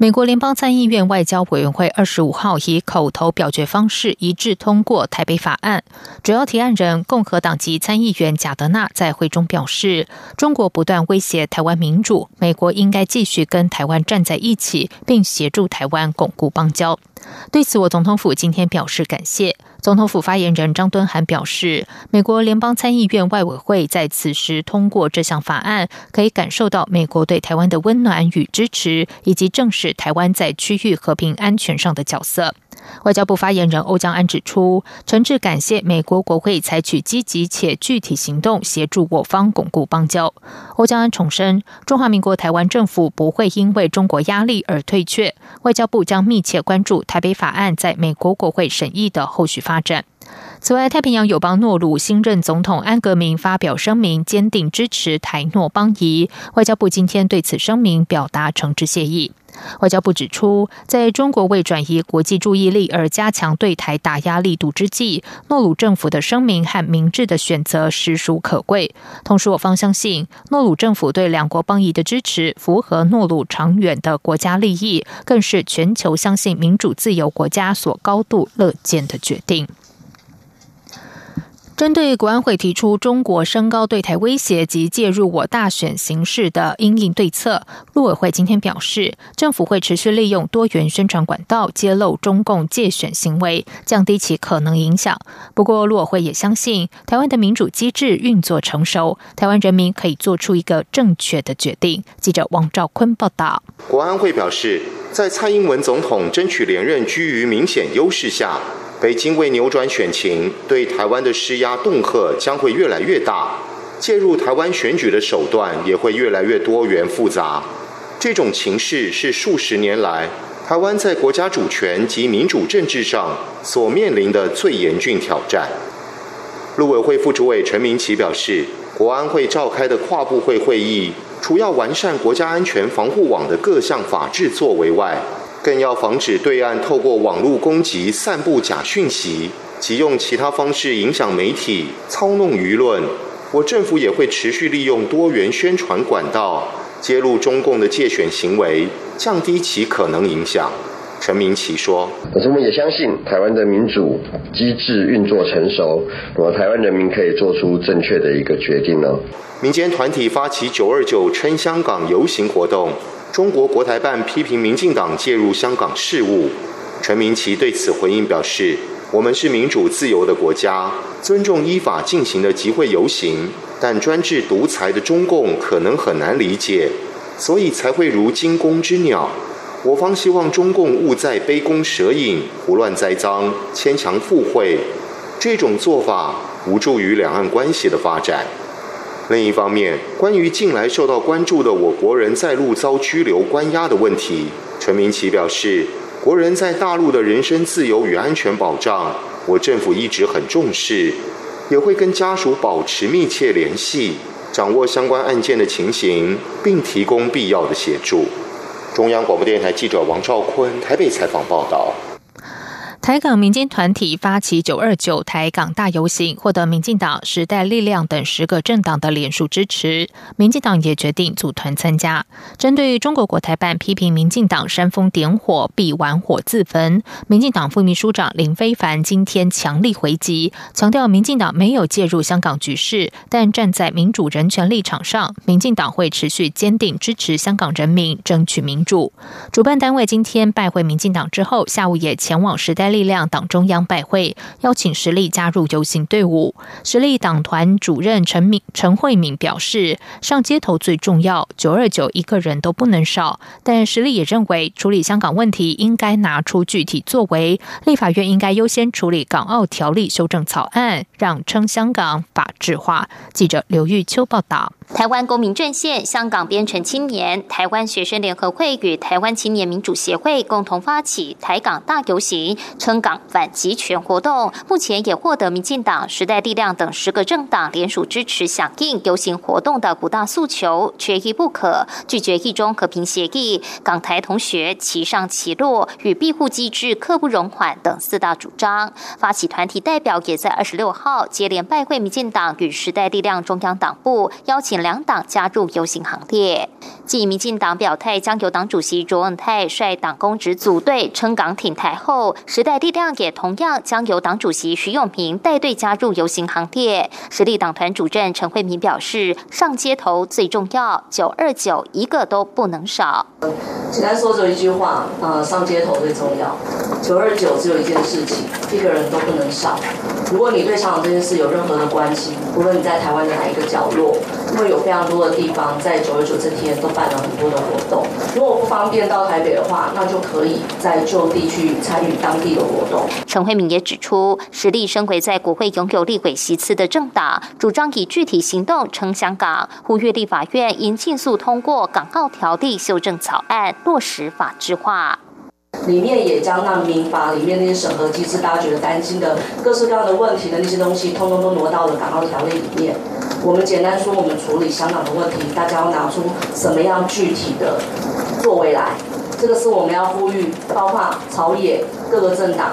美国联邦参议院外交委员会二十五号以口头表决方式一致通过台北法案。主要提案人共和党籍参议员贾德纳在会中表示：“中国不断威胁台湾民主，美国应该继续跟台湾站在一起，并协助台湾巩固邦交。”对此，我总统府今天表示感谢。总统府发言人张敦涵表示，美国联邦参议院外委会在此时通过这项法案，可以感受到美国对台湾的温暖与支持，以及正视台湾在区域和平安全上的角色。外交部发言人欧江安指出，诚挚感谢美国国会采取积极且具体行动，协助我方巩固邦交。欧江安重申，中华民国台湾政府不会因为中国压力而退却，外交部将密切关注台北法案在美国国会审议的后续发展。此外，太平洋友邦诺鲁新任总统安格明发表声明，坚定支持台诺邦谊。外交部今天对此声明表达诚挚谢意。外交部指出，在中国为转移国际注意力而加强对台打压力度之际，诺鲁政府的声明和明智的选择实属可贵。同时，我方相信，诺鲁政府对两国邦谊的支持符合诺鲁长远的国家利益，更是全球相信民主自由国家所高度乐见的决定。针对国安会提出中国升高对台威胁及介入我大选形势的应应对策，陆委会今天表示，政府会持续利用多元宣传管道揭露中共借选行为，降低其可能影响。不过，陆委会也相信，台湾的民主机制运作成熟，台湾人民可以做出一个正确的决定。记者王兆坤报道。国安会表示，在蔡英文总统争取连任居于明显优势下。北京为扭转选情，对台湾的施压恫吓将会越来越大，介入台湾选举的手段也会越来越多元复杂。这种情势是数十年来台湾在国家主权及民主政治上所面临的最严峻挑战。陆委会副主委陈明奇表示，国安会召开的跨部会会议，除要完善国家安全防护网的各项法制作为外，更要防止对岸透过网络攻击、散布假讯息，及用其他方式影响媒体、操弄舆论。我政府也会持续利用多元宣传管道，揭露中共的借选行为，降低其可能影响。陈明奇说：“可是我们也相信，台湾的民主机制运作成熟，那么台湾人民可以做出正确的一个决定呢。”民间团体发起“九二九撑香港”游行活动。中国国台办批评民进党介入香港事务，陈明奇对此回应表示：“我们是民主自由的国家，尊重依法进行的集会游行，但专制独裁的中共可能很难理解，所以才会如惊弓之鸟。我方希望中共勿再杯弓蛇影、胡乱栽赃、牵强附会，这种做法无助于两岸关系的发展。”另一方面，关于近来受到关注的我国人在陆遭拘留关押的问题，陈明奇表示，国人在大陆的人身自由与安全保障，我政府一直很重视，也会跟家属保持密切联系，掌握相关案件的情形，并提供必要的协助。中央广播电台记者王兆坤台北采访报道。台港民间团体发起“九二九台港大游行”，获得民进党、时代力量等十个政党的联署支持。民进党也决定组团参加。针对中国国台办批评民进党煽风点火、必玩火自焚，民进党副秘书长林非凡今天强力回击，强调民进党没有介入香港局势，但站在民主人权立场上，民进党会持续坚定支持香港人民争取民主。主办单位今天拜会民进党之后，下午也前往时代。力力量党中央拜会，邀请实力加入游行队伍。实力党团主任陈敏陈慧敏表示，上街头最重要，九二九一个人都不能少。但实力也认为，处理香港问题应该拿出具体作为，立法院应该优先处理港澳条例修正草案，让称香港法治化。记者刘玉秋报道。台湾公民阵线、香港编程青年、台湾学生联合会与台湾青年民主协会共同发起台港大游行。撑港反集权活动，目前也获得民进党、时代力量等十个政党联署支持，响应游行活动的五大诉求，缺一不可，拒绝一中和平协议、港台同学齐上齐落与庇护机制刻不容缓等四大主张。发起团体代表也在二十六号接连拜会民进党与时代力量中央党部，邀请两党加入游行行列。继民进党表态将由党主席卓恩泰率党公职组队撑港挺台后，时在力量也同样将由党主席徐永平带队加入游行行列。实力党团主任陈慧敏表示：“上街头最重要，九二九一个都不能少。”简单说这一句话，啊，上街头最重要，九二九只有一件事情，一个人都不能少。如果你对香港这件事有任何的关心，无论你在台湾的哪一个角落，因为有非常多的地方在九月九这天都办了很多的活动。如果不方便到台北的话，那就可以在就地去参与当地的活动。陈慧敏也指出，实力身为在国会拥有立委席次的政党，主张以具体行动撑香港，呼吁立法院应尽速通过港澳条例修正草案，落实法制化。里面也将那民法里面那些审核机制，大家觉得担心的各式各样的问题的那些东西，通通都挪到了港澳条例里面。我们简单说，我们处理香港的问题，大家要拿出什么样具体的作为来？这个是我们要呼吁，包括朝野各个政党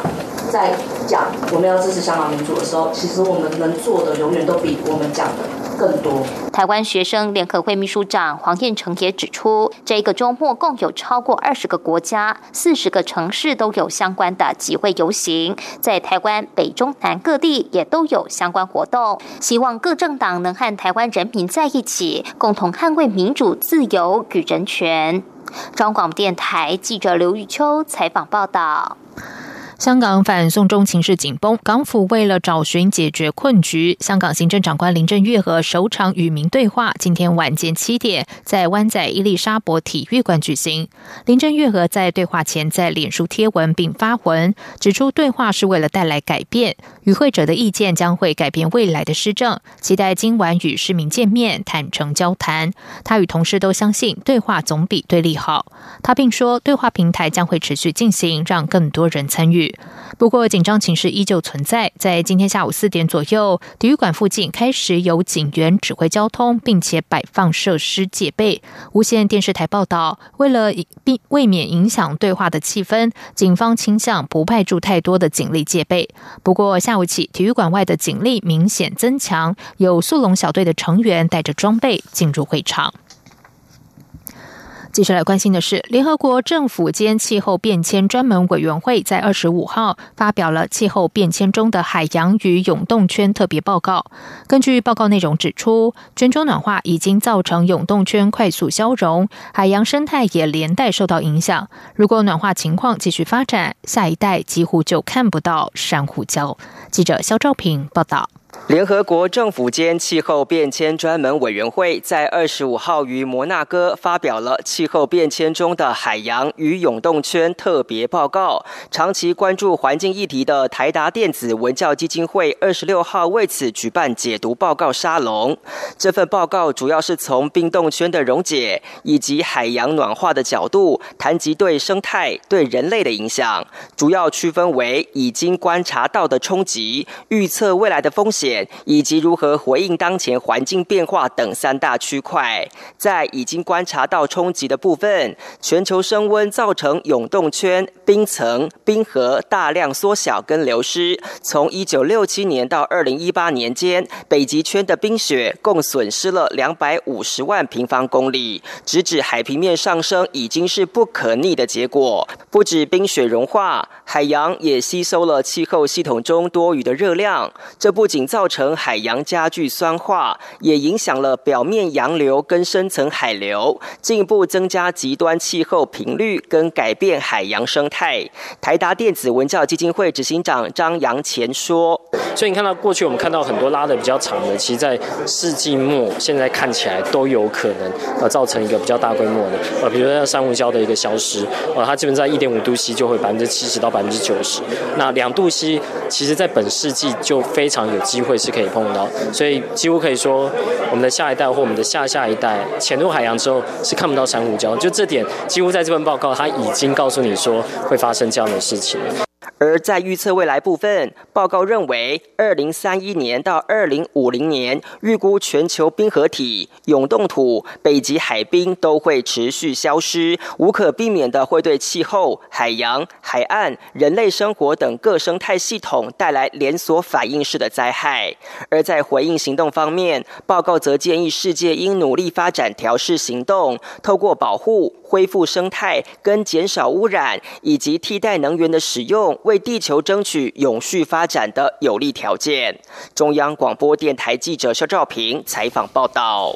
在讲我们要支持香港民主的时候，其实我们能做的永远都比我们讲的。更多。台湾学生联合会秘书长黄彦成也指出，这个周末共有超过二十个国家、四十个城市都有相关的集会游行，在台湾北中南各地也都有相关活动。希望各政党能和台湾人民在一起，共同捍卫民主、自由与人权。中广电台记者刘玉秋采访报道。香港反送中情势紧绷，港府为了找寻解决困局，香港行政长官林郑月娥首场与民对话，今天晚间七点在湾仔伊丽莎白体育馆举行。林郑月娥在对话前在脸书贴文并发文，指出对话是为了带来改变，与会者的意见将会改变未来的施政，期待今晚与市民见面，坦诚交谈。他与同事都相信对话总比对立好。他并说，对话平台将会持续进行，让更多人参与。不过，紧张情势依旧存在。在今天下午四点左右，体育馆附近开始有警员指挥交通，并且摆放设施戒备。无线电视台报道，为了避未免影响对话的气氛，警方倾向不派驻太多的警力戒备。不过，下午起，体育馆外的警力明显增强，有速龙小队的成员带着装备进入会场。接下来关心的是，联合国政府间气候变迁专门委员会在二十五号发表了气候变迁中的海洋与永冻圈特别报告。根据报告内容指出，全球暖化已经造成永冻圈快速消融，海洋生态也连带受到影响。如果暖化情况继续发展，下一代几乎就看不到珊瑚礁。记者肖兆平报道。联合国政府间气候变迁专门委员会在二十五号于摩纳哥发表了气候变迁中的海洋与永冻圈特别报告。长期关注环境议题的台达电子文教基金会二十六号为此举办解读报告沙龙。这份报告主要是从冰冻圈的溶解以及海洋暖化的角度谈及对生态、对人类的影响，主要区分为已经观察到的冲击、预测未来的风险。以及如何回应当前环境变化等三大区块，在已经观察到冲击的部分，全球升温造成永冻圈、冰层、冰河大量缩小跟流失。从一九六七年到二零一八年间，北极圈的冰雪共损失了两百五十万平方公里，直指海平面上升已经是不可逆的结果。不止冰雪融化，海洋也吸收了气候系统中多余的热量，这不仅造造成海洋加剧酸化，也影响了表面洋流跟深层海流，进一步增加极端气候频率跟改变海洋生态。台达电子文教基金会执行长张扬前说：“所以你看到过去我们看到很多拉的比较长的，其实在世纪末现在看起来都有可能呃造成一个比较大规模的呃，比如说珊瑚礁的一个消失，呃，它基本在一点五度 C 就会百分之七十到百分之九十，那两度 C 其实在本世纪就非常有机会。”会是可以碰到，所以几乎可以说，我们的下一代或我们的下下一代潜入海洋之后是看不到珊瑚礁。就这点，几乎在这份报告，它已经告诉你说会发生这样的事情。而在预测未来部分，报告认为，二零三一年到二零五零年，预估全球冰河体、永冻土、北极海冰都会持续消失，无可避免的会对气候、海洋、海岸、人类生活等各生态系统带来连锁反应式的灾害。而在回应行动方面，报告则建议世界应努力发展调试行动，透过保护、恢复生态跟减少污染，以及替代能源的使用。为地球争取永续发展的有利条件。中央广播电台记者肖兆平采访报道。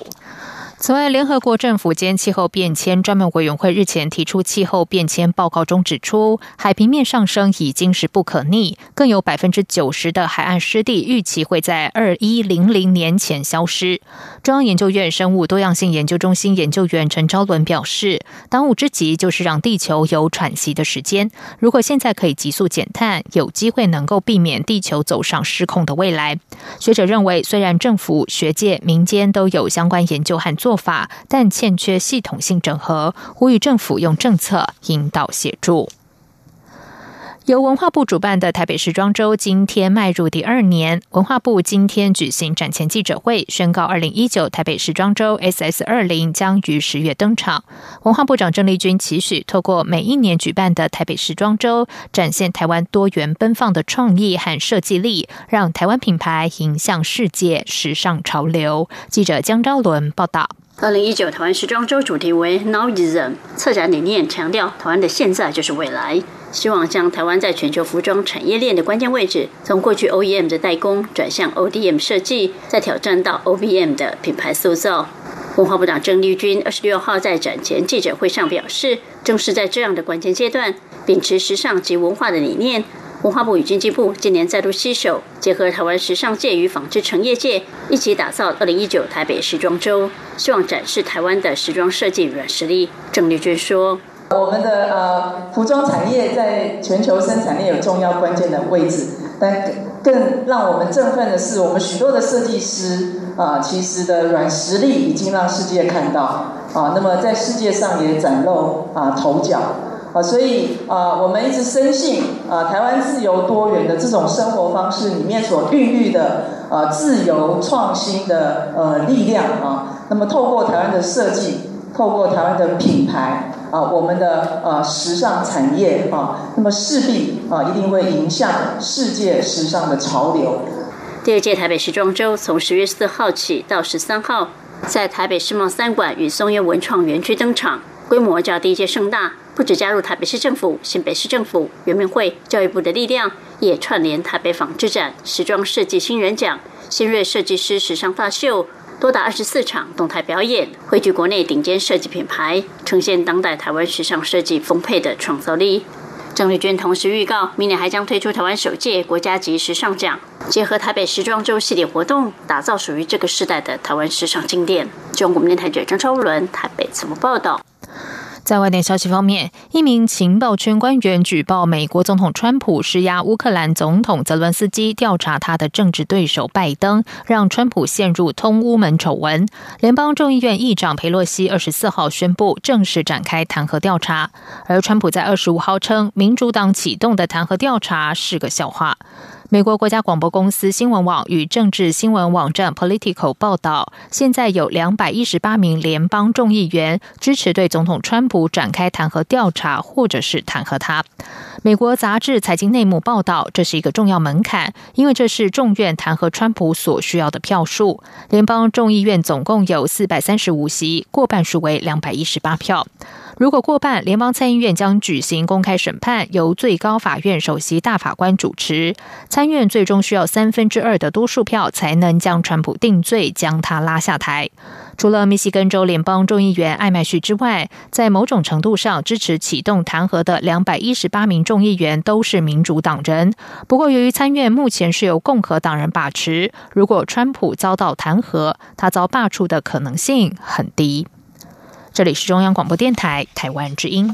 此外，联合国政府间气候变迁专门委员会日前提出气候变迁报告中指出，海平面上升已经是不可逆，更有百分之九十的海岸湿地预期会在二一零零年前消失。中央研究院生物多样性研究中心研究员陈昭伦表示，当务之急就是让地球有喘息的时间。如果现在可以急速减碳，有机会能够避免地球走上失控的未来。学者认为，虽然政府、学界、民间都有相关研究和做。做法，但欠缺系统性整合，呼吁政府用政策引导协助。由文化部主办的台北时装周今天迈入第二年，文化部今天举行展前记者会，宣告二零一九台北时装周 SS 二零将于十月登场。文化部长郑丽君期许，透过每一年举办的台北时装周，展现台湾多元奔放的创意和设计力，让台湾品牌迎向世界时尚潮流。记者江昭伦报道。二零一九台湾时装周主题为 Nowism，策展理念强调台湾的现在就是未来，希望将台湾在全球服装产业链的关键位置，从过去 OEM 的代工转向 ODM 设计，再挑战到 OBM 的品牌塑造。文化部长郑丽君二十六号在展前记者会上表示，正是在这样的关键阶段，秉持时尚及文化的理念。文化部与经济部今年再度携手，结合台湾时尚界与纺织成业界，一起打造二零一九台北时装周，希望展示台湾的时装设计软实力。郑丽君说：“我们的呃服装产业在全球生产链有重要关键的位置，但更让我们振奋的是，我们许多的设计师啊，其实的软实力已经让世界看到啊，那么在世界上也崭露啊头角。”啊，所以啊，我们一直深信啊，台湾自由多元的这种生活方式里面所孕育的呃自由创新的呃力量啊，那么透过台湾的设计，透过台湾的品牌啊，我们的呃时尚产业啊，那么势必啊一定会影响世界时尚的潮流。第二届台北时装周从十月四号起到十三号，在台北世贸三馆与松烟文创园区登场，规模较第一届盛大。不止加入台北市政府、新北市政府、圆明会、教育部的力量，也串联台北纺织展、时装设计新人奖、新锐设计师时尚大秀，多达二十四场动态表演，汇聚国内顶尖设计品牌，呈现当代台湾时尚设计丰沛的创造力。郑丽娟同时预告，明年还将推出台湾首届国家级时尚奖，结合台北时装周系列活动，打造属于这个时代的台湾时尚经典。中国电台记者张超伦台北怎么报道？在外电消息方面，一名情报圈官员举报美国总统川普施压乌克兰总统泽伦斯基调查他的政治对手拜登，让川普陷入通乌门丑闻。联邦众议院议长佩洛西二十四号宣布正式展开弹劾调查，而川普在二十五号称民主党启动的弹劾调查是个笑话。美国国家广播公司新闻网与政治新闻网站 Political 报道，现在有两百一十八名联邦众议员支持对总统川普展开弹劾调查，或者是弹劾他。美国杂志《财经内幕》报道，这是一个重要门槛，因为这是众院弹劾川普所需要的票数。联邦众议院总共有四百三十五席，过半数为两百一十八票。如果过半，联邦参议院将举行公开审判，由最高法院首席大法官主持。参院最终需要三分之二的多数票才能将川普定罪，将他拉下台。除了密西根州联邦众议员艾麦旭之外，在某种程度上支持启动弹劾的两百一十八名众议员都是民主党人。不过，由于参院目前是由共和党人把持，如果川普遭到弹劾，他遭罢黜的可能性很低。这里是中央广播电台台湾之音。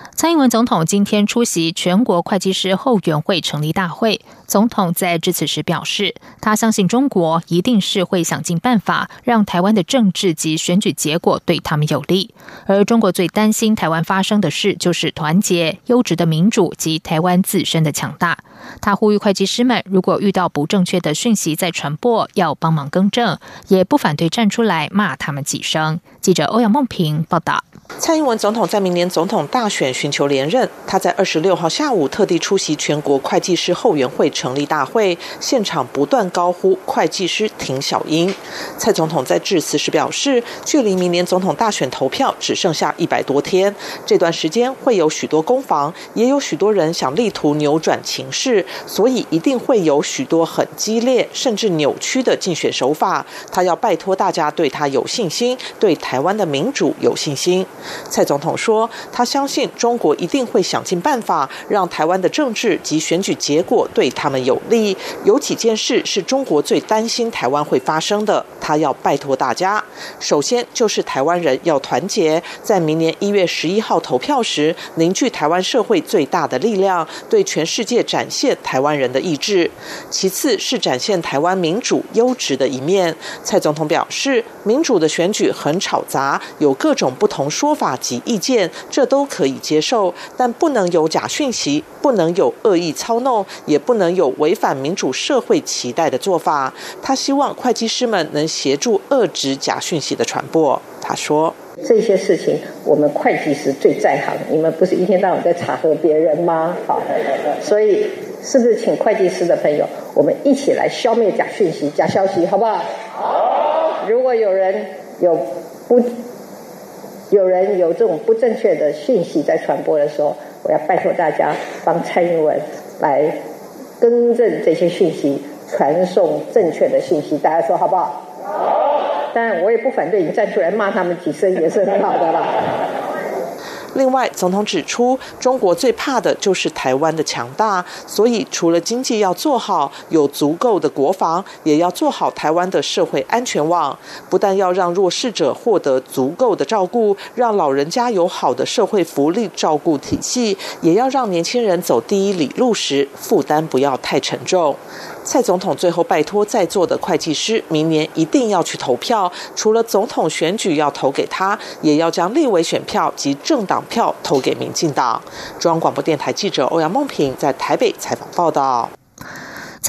蔡英文总统今天出席全国会计师后援会成立大会。总统在致辞时表示，他相信中国一定是会想尽办法让台湾的政治及选举结果对他们有利。而中国最担心台湾发生的事，就是团结、优质的民主及台湾自身的强大。他呼吁会计师们，如果遇到不正确的讯息在传播，要帮忙更正，也不反对站出来骂他们几声。记者欧阳梦平报道。蔡英文总统在明年总统大选寻求连任，他在二十六号下午特地出席全国会计师后援会成立大会，现场不断高呼“会计师挺小英”。蔡总统在致辞时表示，距离明年总统大选投票只剩下一百多天，这段时间会有许多攻防，也有许多人想力图扭转情势，所以一定会有许多很激烈甚至扭曲的竞选手法。他要拜托大家对他有信心，对台湾的民主有信心。蔡总统说，他相信中国一定会想尽办法让台湾的政治及选举结果对他们有利。有几件事是中国最担心台湾会发生的，他要拜托大家。首先就是台湾人要团结，在明年一月十一号投票时，凝聚台湾社会最大的力量，对全世界展现台湾人的意志。其次是展现台湾民主优质的一面。蔡总统表示，民主的选举很吵杂，有各种不同说。法及意见，这都可以接受，但不能有假讯息，不能有恶意操弄，也不能有违反民主社会期待的做法。他希望会计师们能协助遏制假讯息的传播。他说：“这些事情我们会计师最在行，你们不是一天到晚在查核别人吗？好，所以是不是请会计师的朋友，我们一起来消灭假讯息、假消息，好不好？好。如果有人有不。”有人有这种不正确的讯息在传播的时候，我要拜托大家帮蔡英文来更正这些讯息，传送正确的信息。大家说好不好？好。当然，我也不反对你站出来骂他们几声，也是很好的了。另外，总统指出，中国最怕的就是台湾的强大，所以除了经济要做好，有足够的国防，也要做好台湾的社会安全网。不但要让弱势者获得足够的照顾，让老人家有好的社会福利照顾体系，也要让年轻人走第一里路时负担不要太沉重。蔡总统最后拜托在座的会计师，明年一定要去投票。除了总统选举要投给他，也要将立委选票及政党票投给民进党。中央广播电台记者欧阳梦平在台北采访报道。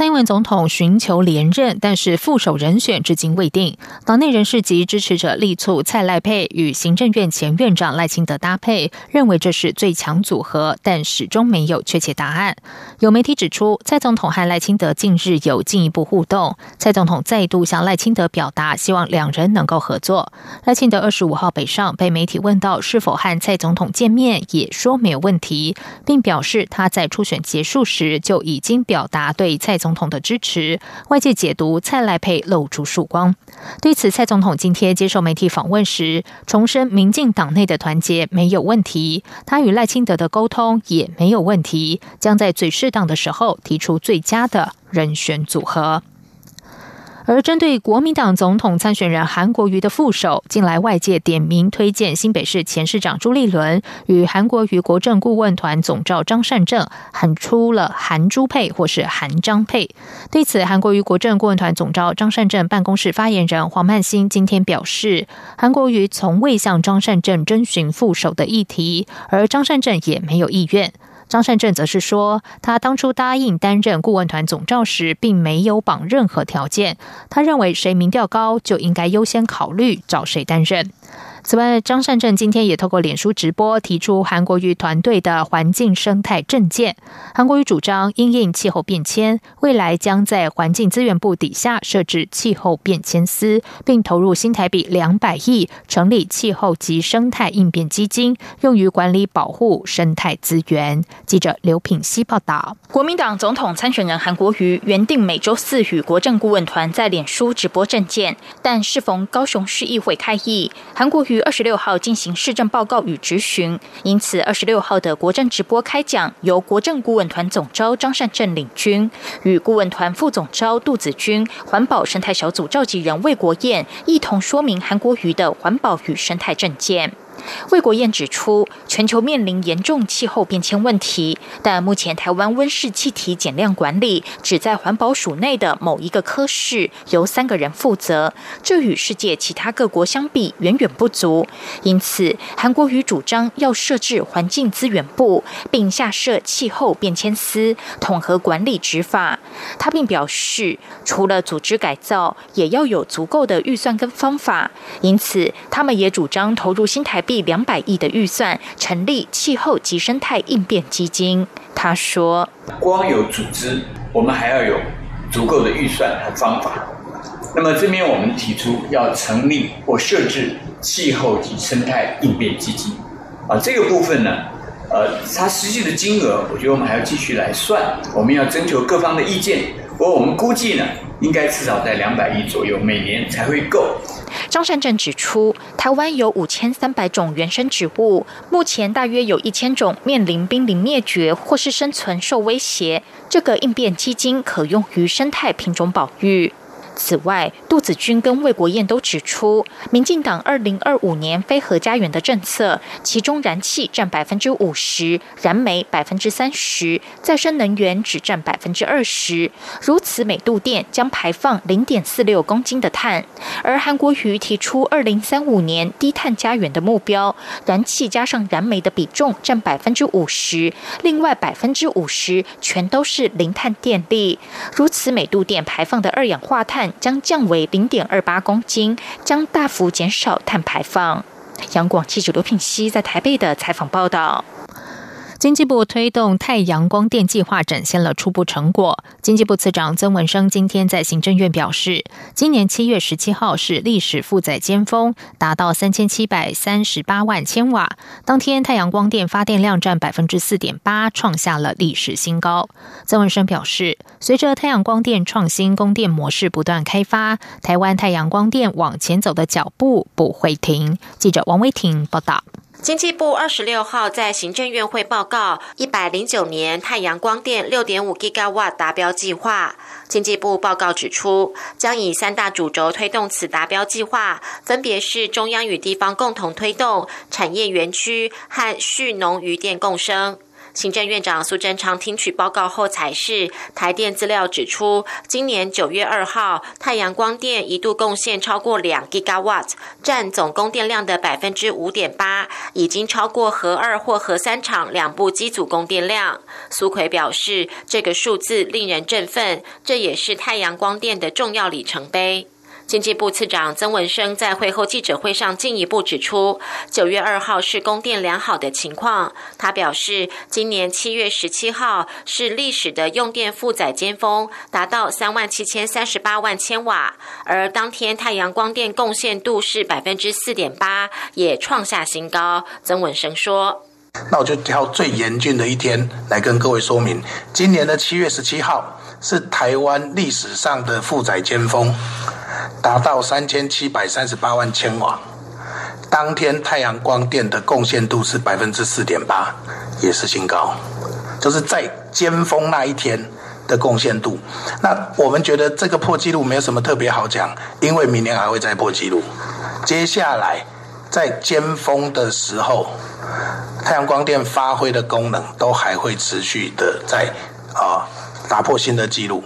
蔡英文总统寻求连任，但是副手人选至今未定。党内人士及支持者力促蔡赖配与行政院前院长赖清德搭配，认为这是最强组合，但始终没有确切答案。有媒体指出，蔡总统和赖清德近日有进一步互动，蔡总统再度向赖清德表达希望两人能够合作。赖清德二十五号北上，被媒体问到是否和蔡总统见面，也说没有问题，并表示他在初选结束时就已经表达对蔡。总总统的支持，外界解读蔡赖佩露出曙光。对此，蔡总统今天接受媒体访问时，重申民进党内的团结没有问题，他与赖清德的沟通也没有问题，将在最适当的时候提出最佳的人选组合。而针对国民党总统参选人韩国瑜的副手，近来外界点名推荐新北市前市长朱立伦与韩国瑜国政顾问团总召张善政，喊出了韩朱配或是韩张配。对此，韩国瑜国政顾问团总召张善政办公室发言人黄曼兴今天表示，韩国瑜从未向张善政征询副手的议题，而张善政也没有意愿。张善政则是说，他当初答应担任顾问团总召时，并没有绑任何条件。他认为谁民调高，就应该优先考虑找谁担任。此外，张善政今天也透过脸书直播提出韩国瑜团队的环境生态政见。韩国瑜主张因应气候变迁，未来将在环境资源部底下设置气候变迁司，并投入新台币两百亿，成立气候及生态应变基金，用于管理保护生态资源。记者刘品希报道。国民党总统参选人韩国瑜原定每周四与国政顾问团在脸书直播政见，但适逢高雄市议会开议，韩国瑜。于二十六号进行市政报告与质询，因此二十六号的国政直播开讲由国政顾问团总招张善政领军，与顾问团副总招杜子君、环保生态小组召集人魏国燕一同说明韩国瑜的环保与生态政见。魏国燕指出，全球面临严重气候变迁问题，但目前台湾温室气体减量管理只在环保署内的某一个科室，由三个人负责，这与世界其他各国相比远远不足。因此，韩国瑜主张要设置环境资源部，并下设气候变迁司，统合管理执法。他并表示，除了组织改造，也要有足够的预算跟方法。因此，他们也主张投入新台币。两百亿的预算成立气候及生态应变基金。他说：“光有组织，我们还要有足够的预算和方法。那么这边我们提出要成立或设置气候及生态应变基金。啊，这个部分呢，呃，它实际的金额，我觉得我们还要继续来算。我们要征求各方的意见。不过我们估计呢，应该至少在两百亿左右，每年才会够。”张善政指出，台湾有五千三百种原生植物，目前大约有一千种面临濒临灭绝或是生存受威胁。这个应变基金可用于生态品种保育。此外，杜子君跟魏国燕都指出，民进党二零二五年非核家园的政策，其中燃气占百分之五十，燃煤百分之三十，再生能源只占百分之二十。如此，每度电将排放零点四六公斤的碳。而韩国瑜提出二零三五年低碳家园的目标，燃气加上燃煤的比重占百分之五十，另外百分之五十全都是零碳电力。如此，每度电排放的二氧化碳。将降为零点二八公斤，将大幅减少碳排放。杨广记者刘品熙在台北的采访报道。经济部推动太阳光电计划展现了初步成果。经济部次长曾文生今天在行政院表示，今年七月十七号是历史负载尖峰，达到三千七百三十八万千瓦。当天太阳光电发电量占百分之四点八，创下了历史新高。曾文生表示，随着太阳光电创新供电模式不断开发，台湾太阳光电往前走的脚步不会停。记者王威婷报道。经济部二十六号在行政院会报告一百零九年太阳光电六点五 ggawa 达标计划。经济部报告指出，将以三大主轴推动此达标计划，分别是中央与地方共同推动、产业园区和蓄农余电共生。行政院长苏贞昌听取报告后，才是台电资料指出，今年九月二号，太阳光电一度贡献超过两 gigawatt，占总供电量的百分之五点八，已经超过核二或核三厂两部机组供电量。苏奎表示，这个数字令人振奋，这也是太阳光电的重要里程碑。经济部次长曾文生在会后记者会上进一步指出，九月二号是供电良好的情况。他表示，今年七月十七号是历史的用电负载尖峰，达到三万七千三十八万千瓦，而当天太阳光电贡献度是百分之四点八，也创下新高。曾文生说：“那我就挑最严峻的一天来跟各位说明，今年的七月十七号是台湾历史上的负载尖峰。”达到三千七百三十八万千瓦，当天太阳光电的贡献度是百分之四点八，也是新高，就是在尖峰那一天的贡献度。那我们觉得这个破纪录没有什么特别好讲，因为明年还会再破纪录。接下来在尖峰的时候，太阳光电发挥的功能都还会持续的在啊打破新的纪录。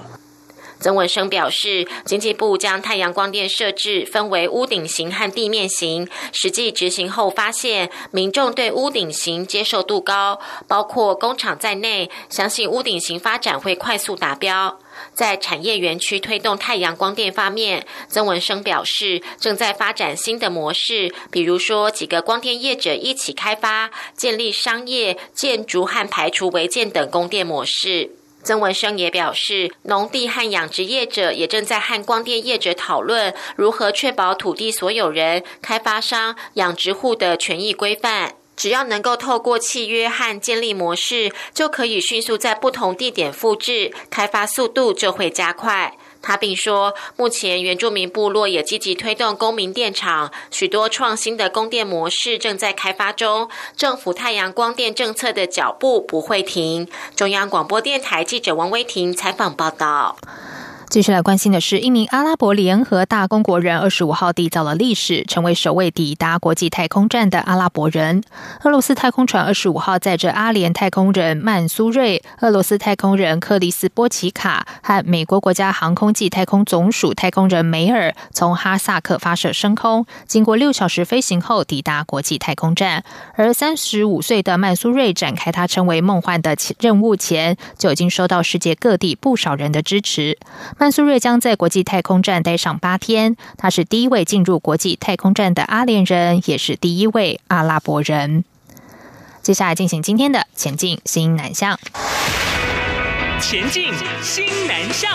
曾文生表示，经济部将太阳光电设置分为屋顶型和地面型，实际执行后发现，民众对屋顶型接受度高，包括工厂在内，相信屋顶型发展会快速达标。在产业园区推动太阳光电方面，曾文生表示，正在发展新的模式，比如说几个光电业者一起开发，建立商业、建筑和排除违建等供电模式。曾文生也表示，农地和养殖业者也正在和光电业者讨论如何确保土地所有人、开发商、养殖户的权益规范。只要能够透过契约和建立模式，就可以迅速在不同地点复制，开发速度就会加快。他并说，目前原住民部落也积极推动公民电厂，许多创新的供电模式正在开发中。政府太阳光电政策的脚步不会停。中央广播电台记者王威婷采访报道。继续来关心的是，一名阿拉伯联合大公国人二十五号缔造了历史，成为首位抵达国际太空站的阿拉伯人。俄罗斯太空船二十五号载着阿联太空人曼苏瑞、俄罗斯太空人克里斯波奇卡和美国国家航空暨太空总署太空人梅尔，从哈萨克发射升空，经过六小时飞行后抵达国际太空站。而三十五岁的曼苏瑞展开他称为“梦幻”的任务前，就已经收到世界各地不少人的支持。曼苏瑞将在国际太空站待上八天，他是第一位进入国际太空站的阿联人，也是第一位阿拉伯人。接下来进行今天的前进新南向。前进新南向。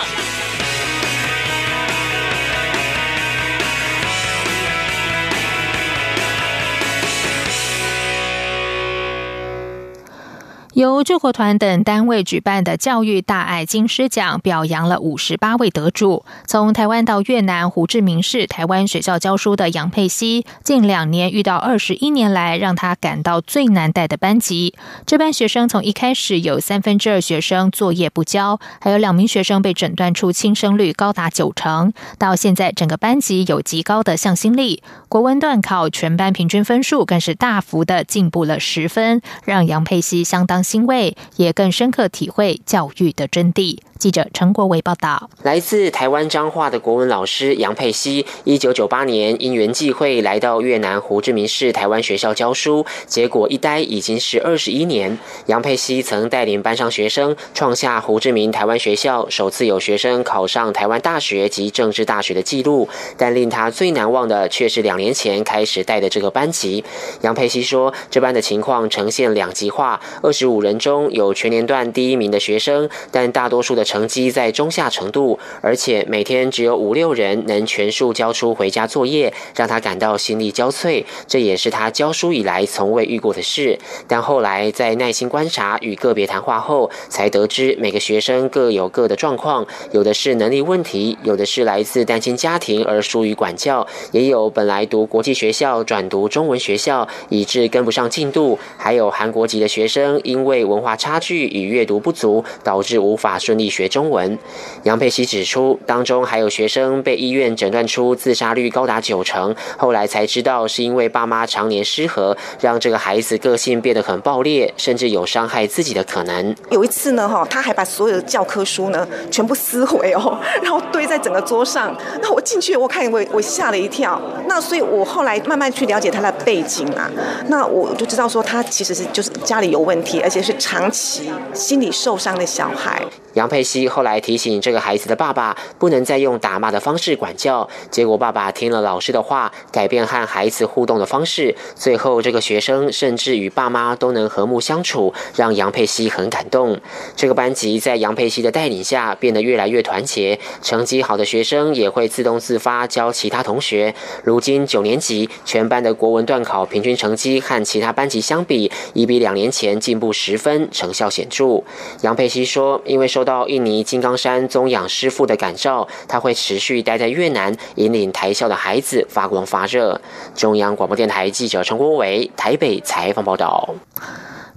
由救国团等单位举办的教育大爱金狮奖，表扬了五十八位得主。从台湾到越南胡志明市台湾学校教书的杨佩熙，近两年遇到二十一年来让他感到最难带的班级。这班学生从一开始有三分之二学生作业不交，还有两名学生被诊断出轻生率高达九成，到现在整个班级有极高的向心力。国文段考全班平均分数更是大幅的进步了十分，让杨佩熙相当。欣慰，也更深刻体会教育的真谛。记者陈国维报道：来自台湾彰化的国文老师杨佩熙，一九九八年因缘际会来到越南胡志明市台湾学校教书，结果一待已经是二十一年。杨佩熙曾带领班上学生创下胡志明台湾学校首次有学生考上台湾大学及政治大学的纪录，但令他最难忘的却是两年前开始带的这个班级。杨佩熙说，这班的情况呈现两极化，二十五五人中有全年段第一名的学生，但大多数的。成绩在中下程度，而且每天只有五六人能全数交出回家作业，让他感到心力交瘁。这也是他教书以来从未遇过的事。但后来在耐心观察与个别谈话后，才得知每个学生各有各的状况，有的是能力问题，有的是来自单亲家庭而疏于管教，也有本来读国际学校转读中文学校，以致跟不上进度，还有韩国籍的学生因因为文化差距与阅读不足，导致无法顺利学。中文，杨佩琪指出，当中还有学生被医院诊断出自杀率高达九成，后来才知道是因为爸妈常年失和，让这个孩子个性变得很暴烈，甚至有伤害自己的可能。有一次呢，哈，他还把所有的教科书呢全部撕毁哦，然后堆在整个桌上。那我进去，我看我我吓了一跳。那所以我后来慢慢去了解他的背景啊，那我就知道说他其实是就是家里有问题，且是长期心理受伤的小孩。杨佩西后来提醒这个孩子的爸爸，不能再用打骂的方式管教。结果爸爸听了老师的话，改变和孩子互动的方式。最后，这个学生甚至与爸妈都能和睦相处，让杨佩西很感动。这个班级在杨佩西的带领下，变得越来越团结。成绩好的学生也会自动自发教其他同学。如今九年级全班的国文段考平均成绩和其他班级相比，已比两年前进步十分，成效显著。杨佩熙说：“因为。”受到印尼金刚山宗养师傅的感召，他会持续待在越南，引领台校的孩子发光发热。中央广播电台记者陈国伟台北采访报道。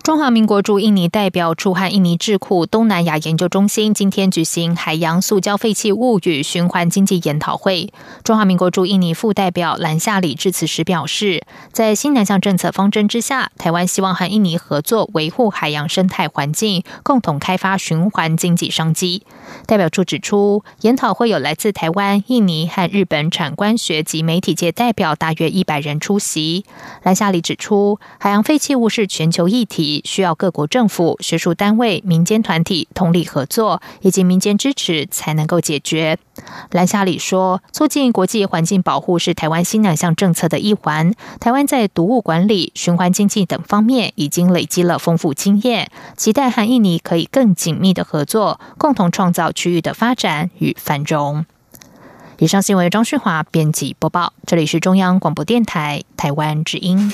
中华民国驻印尼代表处和印尼智库东南亚研究中心今天举行海洋塑胶废弃物与循环经济研讨会。中华民国驻印尼副代表兰夏里致辞时表示，在新南向政策方针之下，台湾希望和印尼合作维护海洋生态环境，共同开发循环经济商机。代表处指出，研讨会有来自台湾、印尼和日本产官学及媒体界代表大约一百人出席。兰夏里指出，海洋废弃物是全球议题。需要各国政府、学术单位、民间团体通力合作，以及民间支持，才能够解决。蓝夏里说，促进国际环境保护是台湾新两项政策的一环。台湾在毒物管理、循环经济等方面已经累积了丰富经验，期待和印尼可以更紧密的合作，共同创造区域的发展与繁荣。以上新闻由张旭华编辑播报，这里是中央广播电台台湾之音。